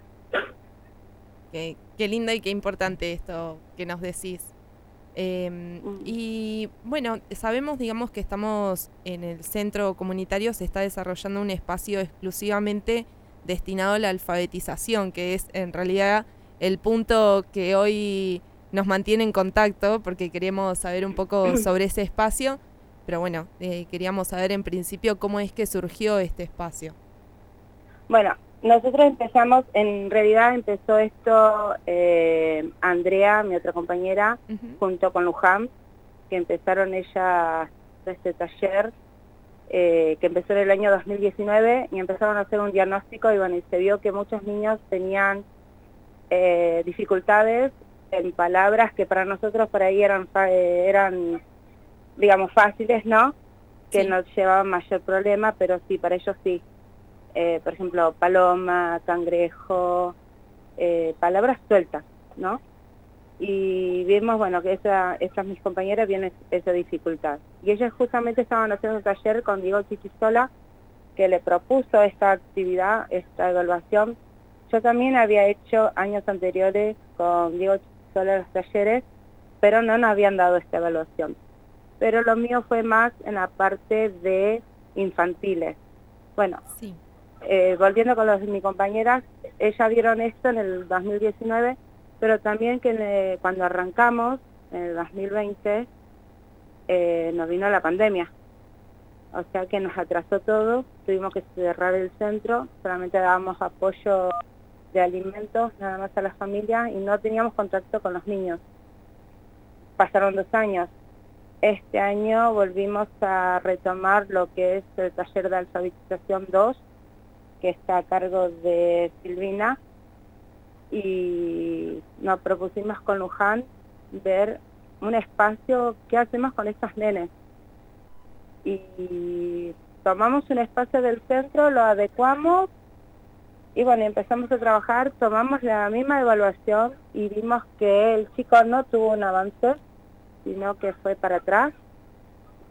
Speaker 3: Qué, qué lindo y qué importante esto que nos decís. Eh, y bueno, sabemos, digamos, que estamos en el centro comunitario, se está desarrollando un espacio exclusivamente destinado a la alfabetización, que es en realidad el punto que hoy nos mantiene en contacto, porque queremos saber un poco [CLEARS THROAT] sobre ese espacio. Pero bueno, eh, queríamos saber en principio cómo es que surgió este espacio.
Speaker 17: Bueno, nosotros empezamos, en realidad empezó esto eh, Andrea, mi otra compañera, junto con Luján, que empezaron ellas este taller, eh, que empezó en el año 2019 y empezaron a hacer un diagnóstico y bueno, y se vio que muchos niños tenían eh, dificultades en palabras que para nosotros por ahí eran, eh, eran digamos, fáciles, ¿no? Que no llevaban mayor problema, pero sí, para ellos sí. Eh, por ejemplo, paloma, cangrejo, eh, palabras sueltas, ¿no? Y vimos, bueno, que esa, esas mis compañeras vienen esa dificultad. Y ellas justamente estaban haciendo un taller con Diego Chichisola, que le propuso esta actividad, esta evaluación. Yo también había hecho años anteriores con Diego Chichisola los talleres, pero no nos habían dado esta evaluación pero lo mío fue más en la parte de infantiles. Bueno, eh, volviendo con los de mi compañeras, ellas vieron esto en el 2019, pero también que eh, cuando arrancamos, en el 2020, eh, nos vino la pandemia. O sea que nos atrasó todo, tuvimos que cerrar el centro, solamente dábamos apoyo de alimentos nada más a las familias y no teníamos contacto con los niños. Pasaron dos años, este año volvimos a retomar lo que es el taller de alfabetización 2, que está a cargo de Silvina, y nos propusimos con Luján ver un espacio, ¿qué hacemos con estos nenes? Y tomamos un espacio del centro, lo adecuamos y bueno, empezamos a trabajar, tomamos la misma evaluación y vimos que el chico no tuvo un avance, sino que fue para atrás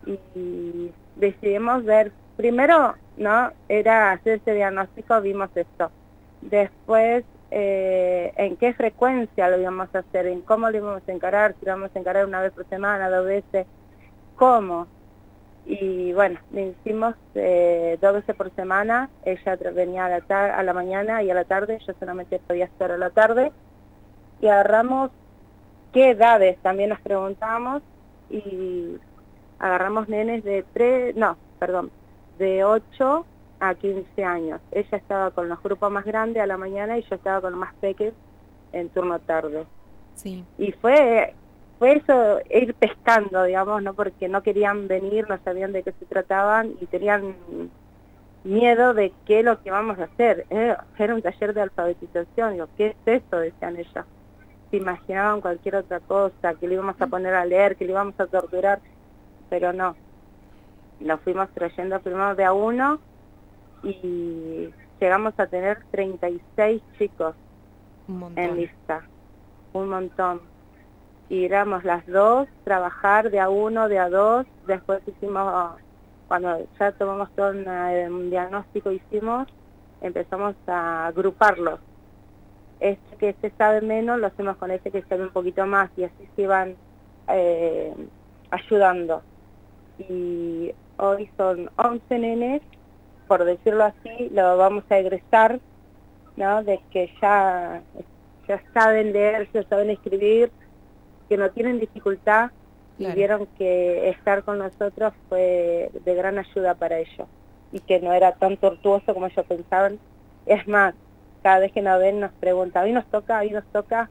Speaker 17: y decidimos ver, primero, ¿no? Era hacer ese diagnóstico, vimos esto. Después, eh, en qué frecuencia lo íbamos a hacer, en cómo lo íbamos a encarar, si lo íbamos a encarar una vez por semana, dos veces, cómo. Y bueno, le hicimos eh, dos veces por semana, ella venía a la, a la mañana y a la tarde, yo solamente podía estar a la tarde, y agarramos qué edades, también nos preguntamos, y agarramos nenes de tres, no, perdón, de 8 a 15 años. Ella estaba con los grupos más grandes a la mañana y yo estaba con los más pequeños en turno tarde.
Speaker 3: Sí.
Speaker 17: Y fue fue eso, ir pescando, digamos, ¿no? Porque no querían venir, no sabían de qué se trataban y tenían miedo de qué es lo que vamos a hacer. Eh, era un taller de alfabetización, digo, ¿qué es esto? Decían ellos. Se imaginaban cualquier otra cosa, que le íbamos a poner a leer, que le íbamos a torturar pero no. Nos fuimos trayendo primero de a uno y llegamos a tener 36 chicos en lista, un montón. Y éramos las dos, trabajar de a uno, de a dos, después hicimos, cuando ya tomamos todo un diagnóstico, hicimos, empezamos a agruparlos. Este que se sabe menos lo hacemos con este que sabe un poquito más y así se iban eh, ayudando y hoy son 11 nenes, por decirlo así, lo vamos a egresar, ¿no? De que ya, ya saben leer, ya saben escribir, que no tienen dificultad y vieron que estar con nosotros fue de gran ayuda para ellos y que no era tan tortuoso como ellos pensaban. Es más, cada vez que nos ven nos preguntan, hoy nos toca, hoy nos toca,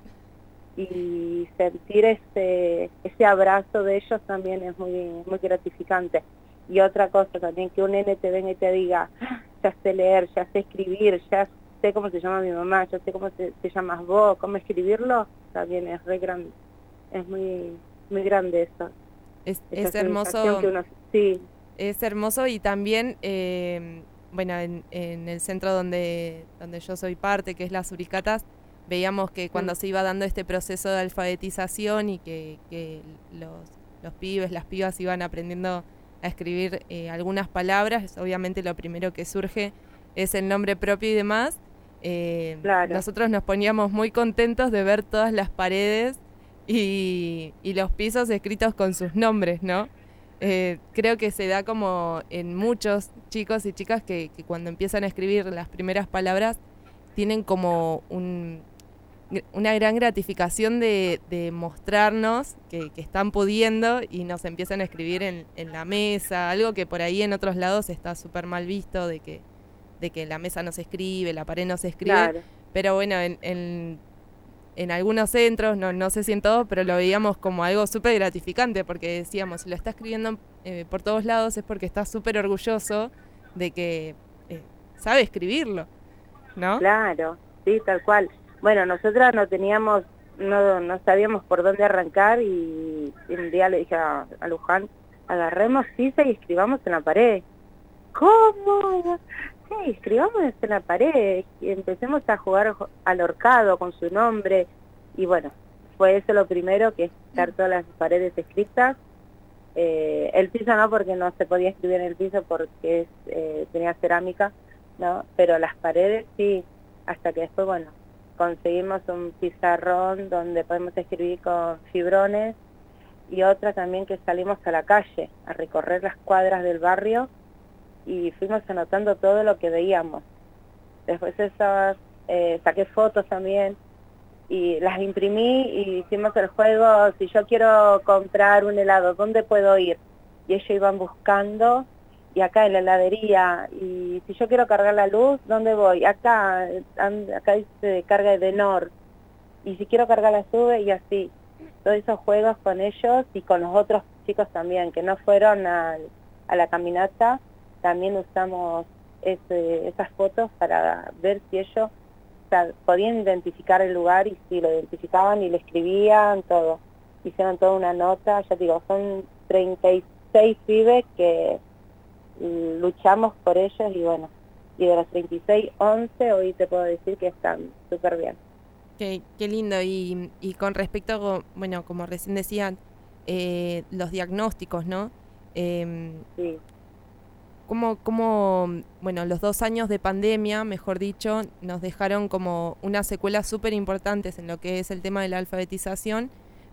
Speaker 17: y sentir ese, ese abrazo de ellos también es muy, muy gratificante. Y otra cosa también, que un nene te venga y te diga, ah, ya sé leer, ya sé escribir, ya sé cómo se llama mi mamá, ya sé cómo se, llamas vos, cómo escribirlo, también es re grande, es muy, muy grande eso.
Speaker 3: Es, es hermoso.
Speaker 17: sí.
Speaker 3: Es hermoso y también, eh, bueno, en, en el centro donde, donde yo soy parte, que es las Uricatas, veíamos que cuando se iba dando este proceso de alfabetización y que, los, los, pibes, las pibas iban aprendiendo a escribir eh, algunas palabras, obviamente lo primero que surge es el nombre propio y demás. Eh, nosotros nos poníamos muy contentos de ver todas las paredes y, los pisos escritos con sus nombres, ¿no? Eh, creo que se da como en muchos chicos y chicas que cuando empiezan a escribir las primeras palabras tienen como un, una gran gratificación de, mostrarnos que, están pudiendo y nos empiezan a escribir en, la mesa, algo que por ahí en otros lados está súper mal visto, de que, de que la mesa no se escribe, la pared no se escribe. Pero bueno, en, en, algunos centros, no, no sé si en todos, pero lo veíamos como algo súper gratificante, porque decíamos, si lo está escribiendo eh, por todos lados es porque está súper orgulloso de que eh, sabe escribirlo, ¿no?
Speaker 17: Claro, sí, tal cual. Bueno, nosotras no teníamos, no, no sabíamos por dónde arrancar y, un día le dije a, Luján, agarremos sisa y escribamos en la pared. ¿Cómo? Sí, escribamos en la pared y empecemos a jugar al horcado con su nombre y bueno, fue eso lo primero, que es estar todas las paredes escritas. Eh, el piso no, porque no se podía escribir en el piso porque eh, tenía cerámica, ¿no? Pero las paredes sí, hasta que después, bueno, conseguimos un pizarrón donde podemos escribir con fibrones y otra también que salimos a la calle a recorrer las cuadras del barrio y fuimos anotando todo lo que veíamos. Después esas, eh, saqué fotos también y las imprimí y hicimos el juego, si yo quiero comprar un helado, ¿dónde puedo ir? Y ellos iban buscando y acá en la heladería, y si yo quiero cargar la luz, ¿dónde voy? Acá, acá dice carga de NOR, y si quiero cargar la sube y así. Todos esos juegos con ellos y con los otros chicos también, que no fueron a, la caminata, también usamos esas fotos para ver si ellos podían identificar el lugar y si lo identificaban y le escribían, todo. hicieron toda una nota, ya digo, son 36 pibes que luchamos por ellos y bueno, y de los 36, 11 hoy te puedo decir que están súper bien.
Speaker 3: Qué, qué lindo. Y, y, con respecto, bueno, como recién decían, eh, los diagnósticos, ¿no? Eh,
Speaker 17: sí.
Speaker 3: ¿Cómo, ¿Cómo, bueno, los dos años de pandemia, mejor dicho, nos dejaron como unas secuelas súper importantes en lo que es el tema de la alfabetización?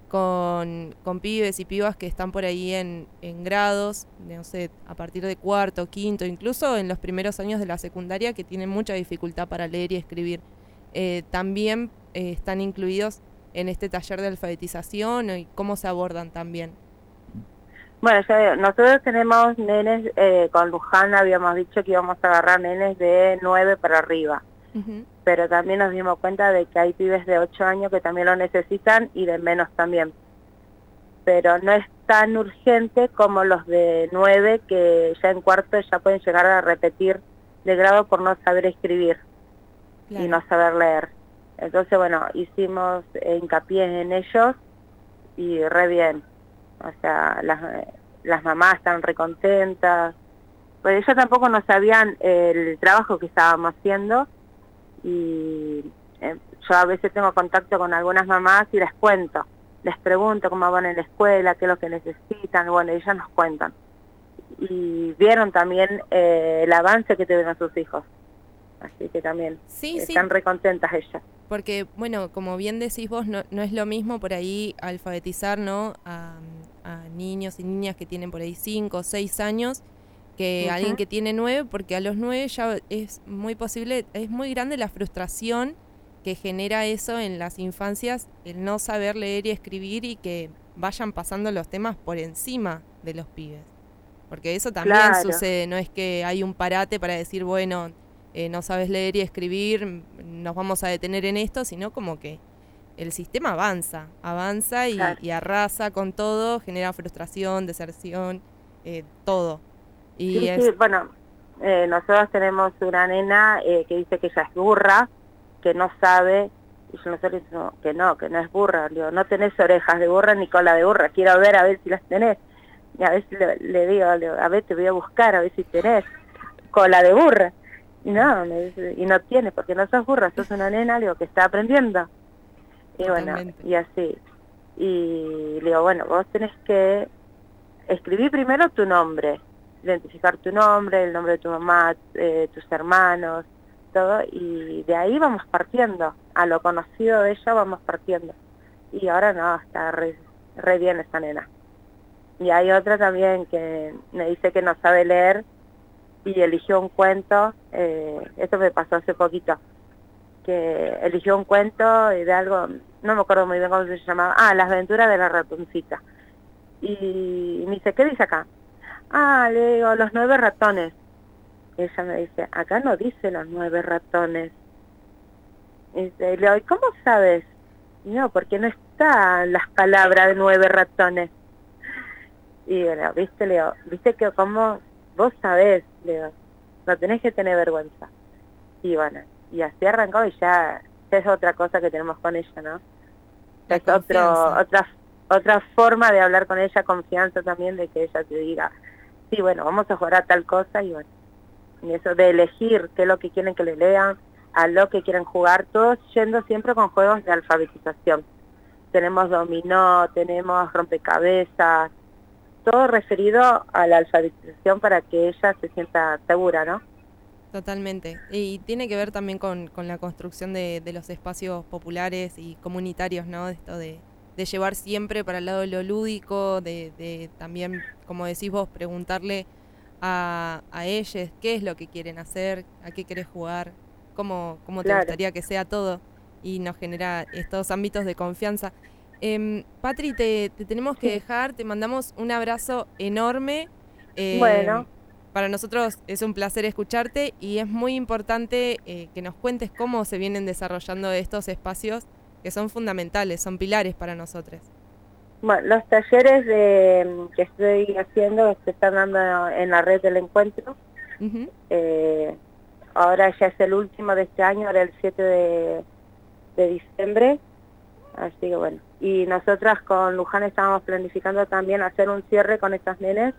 Speaker 3: Con, con, pibes y pibas que están por ahí en, en, grados, no sé, a partir de cuarto, quinto, incluso en los primeros años de la secundaria que tienen mucha dificultad para leer y escribir. Eh, también eh, están incluidos en este taller de alfabetización y cómo se abordan también.
Speaker 17: Bueno, ya, nosotros tenemos nenes, eh, con Luján habíamos dicho que íbamos a agarrar nenes de 9 para arriba. Uh -huh. Pero también nos dimos cuenta de que hay pibes de 8 años que también lo necesitan y de menos también. Pero no es tan urgente como los de 9 que ya en cuarto ya pueden llegar a repetir de grado por no saber escribir claro. y no saber leer. Entonces, bueno, hicimos hincapié en ellos y re bien. O sea, las, las mamás están recontentas. Pues ellos tampoco no sabían el trabajo que estábamos haciendo y eh, yo a veces tengo contacto con algunas mamás y les cuento, les pregunto cómo van en la escuela, qué es lo que necesitan, bueno, ellas nos cuentan. Y vieron también eh, el avance que tuvieron sus hijos. Así que también
Speaker 3: sí,
Speaker 17: están
Speaker 3: sí.
Speaker 17: recontentas ellas.
Speaker 3: Porque, bueno, como bien decís vos, no, no es lo mismo por ahí alfabetizar ¿no? a, a niños y niñas que tienen por ahí 5 o 6 años que uh -huh. alguien que tiene 9, porque a los 9 ya es muy posible, es muy grande la frustración que genera eso en las infancias, el no saber leer y escribir y que vayan pasando los temas por encima de los pibes. Porque eso también
Speaker 17: claro.
Speaker 3: sucede, no es que hay un parate para decir, bueno, eh, no sabes leer y escribir, nos vamos a detener en esto, sino como que el sistema avanza, avanza y,
Speaker 17: claro.
Speaker 3: y arrasa con todo, genera frustración, deserción, eh, todo. Y
Speaker 17: sí,
Speaker 3: es...
Speaker 17: sí, bueno, eh, nosotros tenemos una nena eh, que dice que ella es burra, que no sabe, y yo nosotros decimos que no, que no es burra, digo, no tenés orejas de burra ni cola de burra, quiero ver a ver si las tenés. Y a veces le, le digo, le, a ver te voy a buscar, a ver si tenés cola de burra. Y no, me dice, y no tiene, porque no sos burra, sos una nena, digo, que está aprendiendo. Y bueno, y así. Y le digo, bueno, vos tenés que escribir primero tu nombre, identificar tu nombre, el nombre de tu mamá, eh, tus hermanos, todo, y de ahí vamos partiendo, a lo conocido de ella vamos partiendo. Y ahora no, está re, re bien esta nena. Y hay otra también que me dice que no sabe leer y eligió un cuento, eh, esto me pasó hace poquito, que eligió un cuento de algo, no me acuerdo muy bien cómo se llamaba, ah, Las aventuras de la ratoncita. Y me dice, ¿qué dice acá? Ah, le digo, los nueve ratones. Y ella me dice, acá no dice los nueve ratones. Y le digo, ¿cómo sabes? Y no, porque no están las palabras de nueve ratones. Y bueno, viste, le digo, viste que como vos sabés, le digo, no tenés que tener vergüenza. Y bueno, y así arrancó y ya, ya es otra cosa que tenemos con ella, ¿no?
Speaker 3: La
Speaker 17: es otro, otra, otra forma de hablar con ella, confianza también de que ella te diga, sí, bueno, vamos a jugar a tal cosa y bueno, y eso de elegir qué es lo que quieren que le lean, a lo que quieren jugar, todos yendo siempre con juegos de alfabetización. Tenemos dominó, tenemos rompecabezas, todo referido a la alfabetización para que ella se sienta segura, ¿no?
Speaker 3: Totalmente. Y tiene que ver también con, con la construcción de, de, los espacios populares y comunitarios, ¿no? Esto de, de llevar siempre para el lado de lo lúdico, de, de también, como decís vos, preguntarle a, a ellos qué es lo que quieren hacer, a qué querés jugar, cómo, cómo te
Speaker 17: Claro.
Speaker 3: gustaría que sea todo. Y nos genera estos ámbitos de confianza. Em, Patri, te, te tenemos que dejar, te mandamos un abrazo enorme. Em,
Speaker 17: Bueno.
Speaker 3: Para nosotros es un placer escucharte y es muy importante eh, que nos cuentes cómo se vienen desarrollando estos espacios que son fundamentales, son pilares para nosotros.
Speaker 17: Bueno, los talleres de, que estoy haciendo se están dando en la red del encuentro. Eh, ahora ya es el último de este año, ahora el 7 de, de diciembre. Así que bueno. Y nosotras con Luján estábamos planificando también hacer un cierre con estas nenes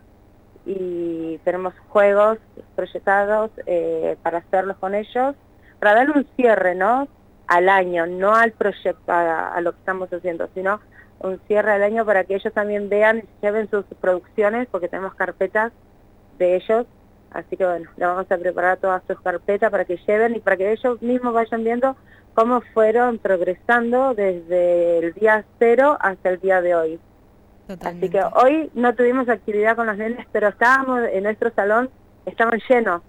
Speaker 17: y tenemos juegos proyectados eh, para hacerlos con ellos, para darle un cierre, ¿no? Al año, no al proyecto, a, lo que estamos haciendo, sino un cierre al año para que ellos también vean y lleven sus producciones, porque tenemos carpetas de ellos, así que bueno, le vamos a preparar todas sus carpetas para que lleven y para que ellos mismos vayan viendo cómo fueron progresando desde el día cero hasta el día de hoy. Así que hoy no tuvimos actividad con los nenes, pero estábamos en nuestro salón, estaban llenos,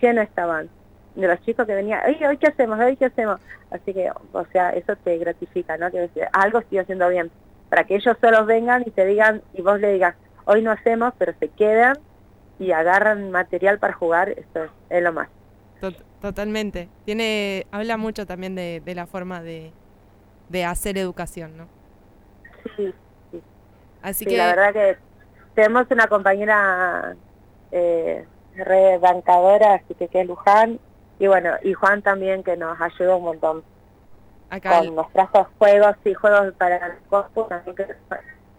Speaker 17: llenos estaban, de los chicos que venían, Oye, hoy qué hacemos, hoy qué hacemos. Así que, o sea, eso te gratifica, ¿no? Que algo estoy haciendo bien, para que ellos solo vengan y te digan, y vos le digas, hoy no hacemos, pero se quedan y agarran material para jugar, esto es, lo más.
Speaker 3: Totalmente. Tiene, habla mucho también de, de la forma de, de hacer educación, ¿no?
Speaker 17: Sí, Así que... La verdad que tenemos una compañera eh, rebancadora, así que que es Luján, y bueno, y Juan también que nos ayuda un montón. Acá con los trazos juegos y juegos para el compu, también que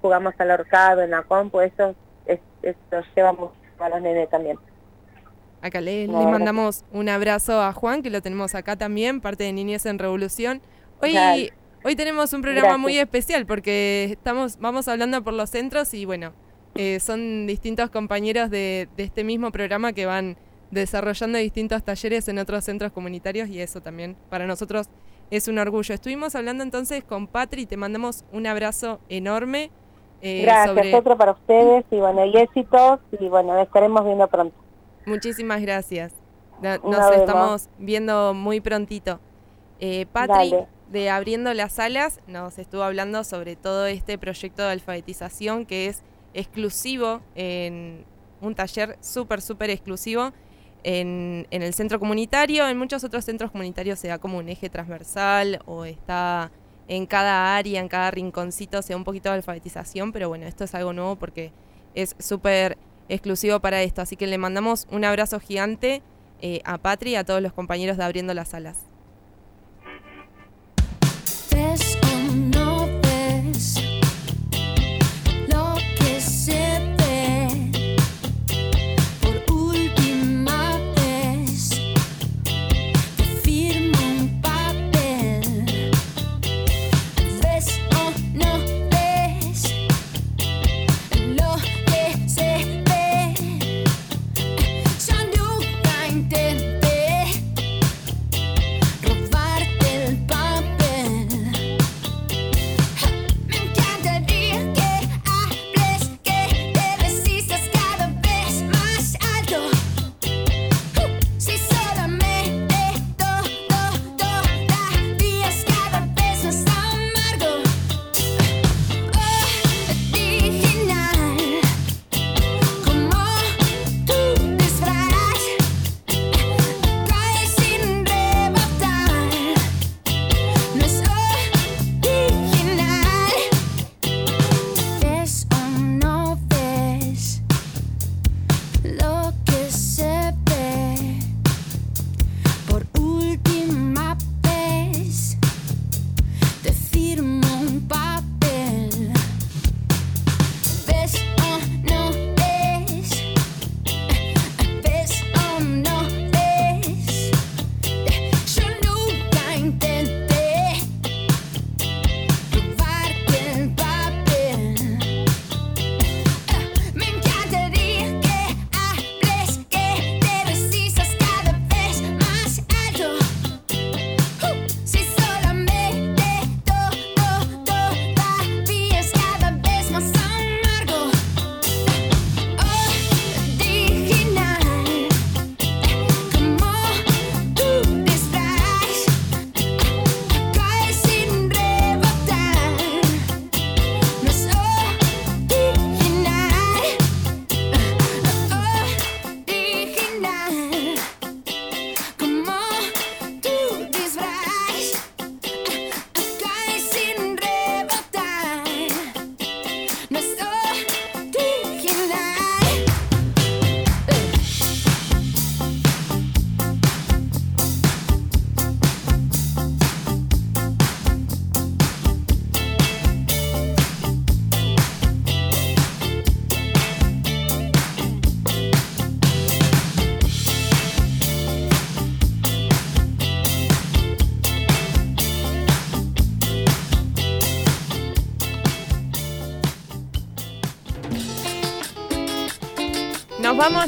Speaker 17: jugamos al horcado en la compu, eso, es, eso lleva mucho a los nenes también.
Speaker 3: Acá le, mandamos un abrazo a Juan, que lo tenemos acá también, parte de Niñez en Revolución. Hoy, Hoy tenemos un programa muy especial porque estamos, vamos hablando por los centros y bueno, eh, son distintos compañeros de, este mismo programa que van desarrollando distintos talleres en otros centros comunitarios y eso también para nosotros es un orgullo. Estuvimos hablando entonces con Patri y te mandamos un abrazo enorme.
Speaker 17: Eh, gracias, otro para ustedes y bueno, y éxitos y bueno, estaremos viendo pronto.
Speaker 3: Muchísimas gracias. Nos estamos viendo muy prontito. Eh, Patri, de Abriendo las Alas nos estuvo hablando sobre todo este proyecto de alfabetización que es exclusivo en un taller súper, súper exclusivo en, en, el centro comunitario. En muchos otros centros comunitarios se da como un eje transversal o está en cada área, en cada rinconcito, se da un poquito de alfabetización, pero bueno, esto es algo nuevo porque es súper exclusivo para esto. Así que le mandamos un abrazo gigante eh, a Patri y a todos los compañeros de Abriendo las Alas.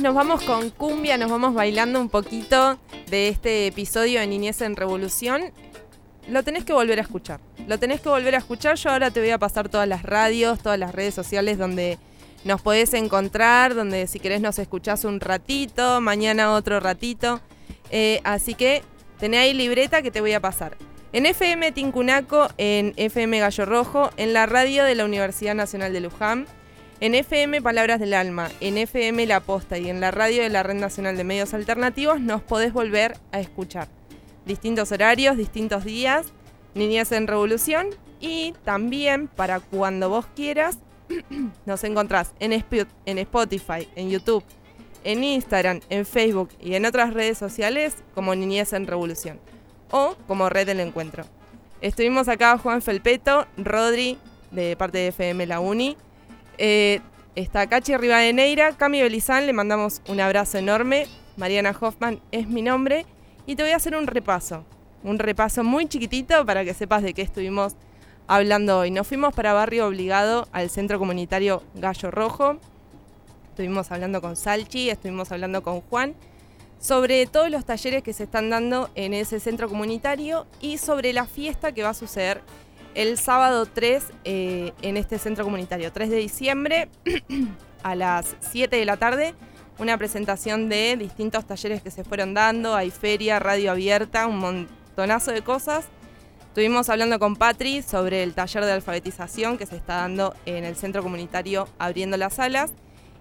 Speaker 3: Nos vamos, con cumbia, nos vamos bailando un poquito de este episodio de Niñez en Revolución. Lo tenés que volver a escuchar. Lo tenés que volver a escuchar. Yo ahora te voy a pasar todas las radios, todas las redes sociales donde nos podés encontrar, donde si querés nos escuchás un ratito, mañana otro ratito. Eh, así que tené ahí libreta que te voy a pasar. En FM Tincunaco, en FM Gallo Rojo, en la radio de la Universidad Nacional de Luján, en FM Palabras del Alma, en FM La Posta y en la radio de la Red Nacional de Medios Alternativos nos podés volver a escuchar. Distintos horarios, distintos días, Niñez en Revolución y también para cuando vos quieras [CLEARS THROAT] nos encontrás en, en Spotify, en YouTube, en Instagram, en Facebook y en otras redes sociales como Niñez en Revolución o como Red del Encuentro. Estuvimos acá Juan Felpeto, Rodri de parte de FM La Uni, eh, está Cachi Rivadeneira, Cami Belizán, le mandamos un abrazo enorme. Mariana Hoffman es mi nombre. Y te voy a hacer un repaso. Un repaso muy chiquitito para que sepas de qué estuvimos hablando hoy. Nos fuimos para Barrio Obligado al centro comunitario Gallo Rojo. Estuvimos hablando con Salchi, estuvimos hablando con Juan sobre todos los talleres que se están dando en ese centro comunitario y sobre la fiesta que va a suceder el sábado 3 eh, en este centro comunitario, 3 de diciembre [CLEARS THROAT] a las 7 de la tarde, una presentación de distintos talleres que se fueron dando, hay feria, radio abierta, un montonazo de cosas. Estuvimos hablando con Patri sobre el taller de alfabetización que se está dando en el centro comunitario abriendo las salas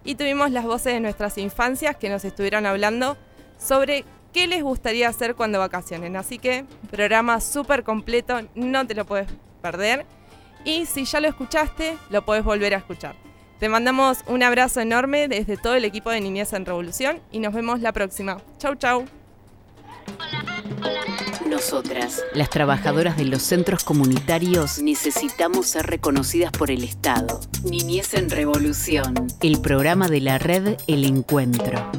Speaker 3: y tuvimos las voces de nuestras infancias que nos estuvieron hablando sobre qué les gustaría hacer cuando vacacionen. Así que programa súper completo, no te lo puedes Y si ya lo escuchaste, lo podés volver a escuchar. Te mandamos un abrazo enorme desde todo el equipo de Niñez en Revolución y nos vemos la próxima. Chau, chau.
Speaker 1: Nosotras, las trabajadoras de los centros comunitarios, necesitamos ser reconocidas por el Estado. Niñez en Revolución, el programa de la red El Encuentro.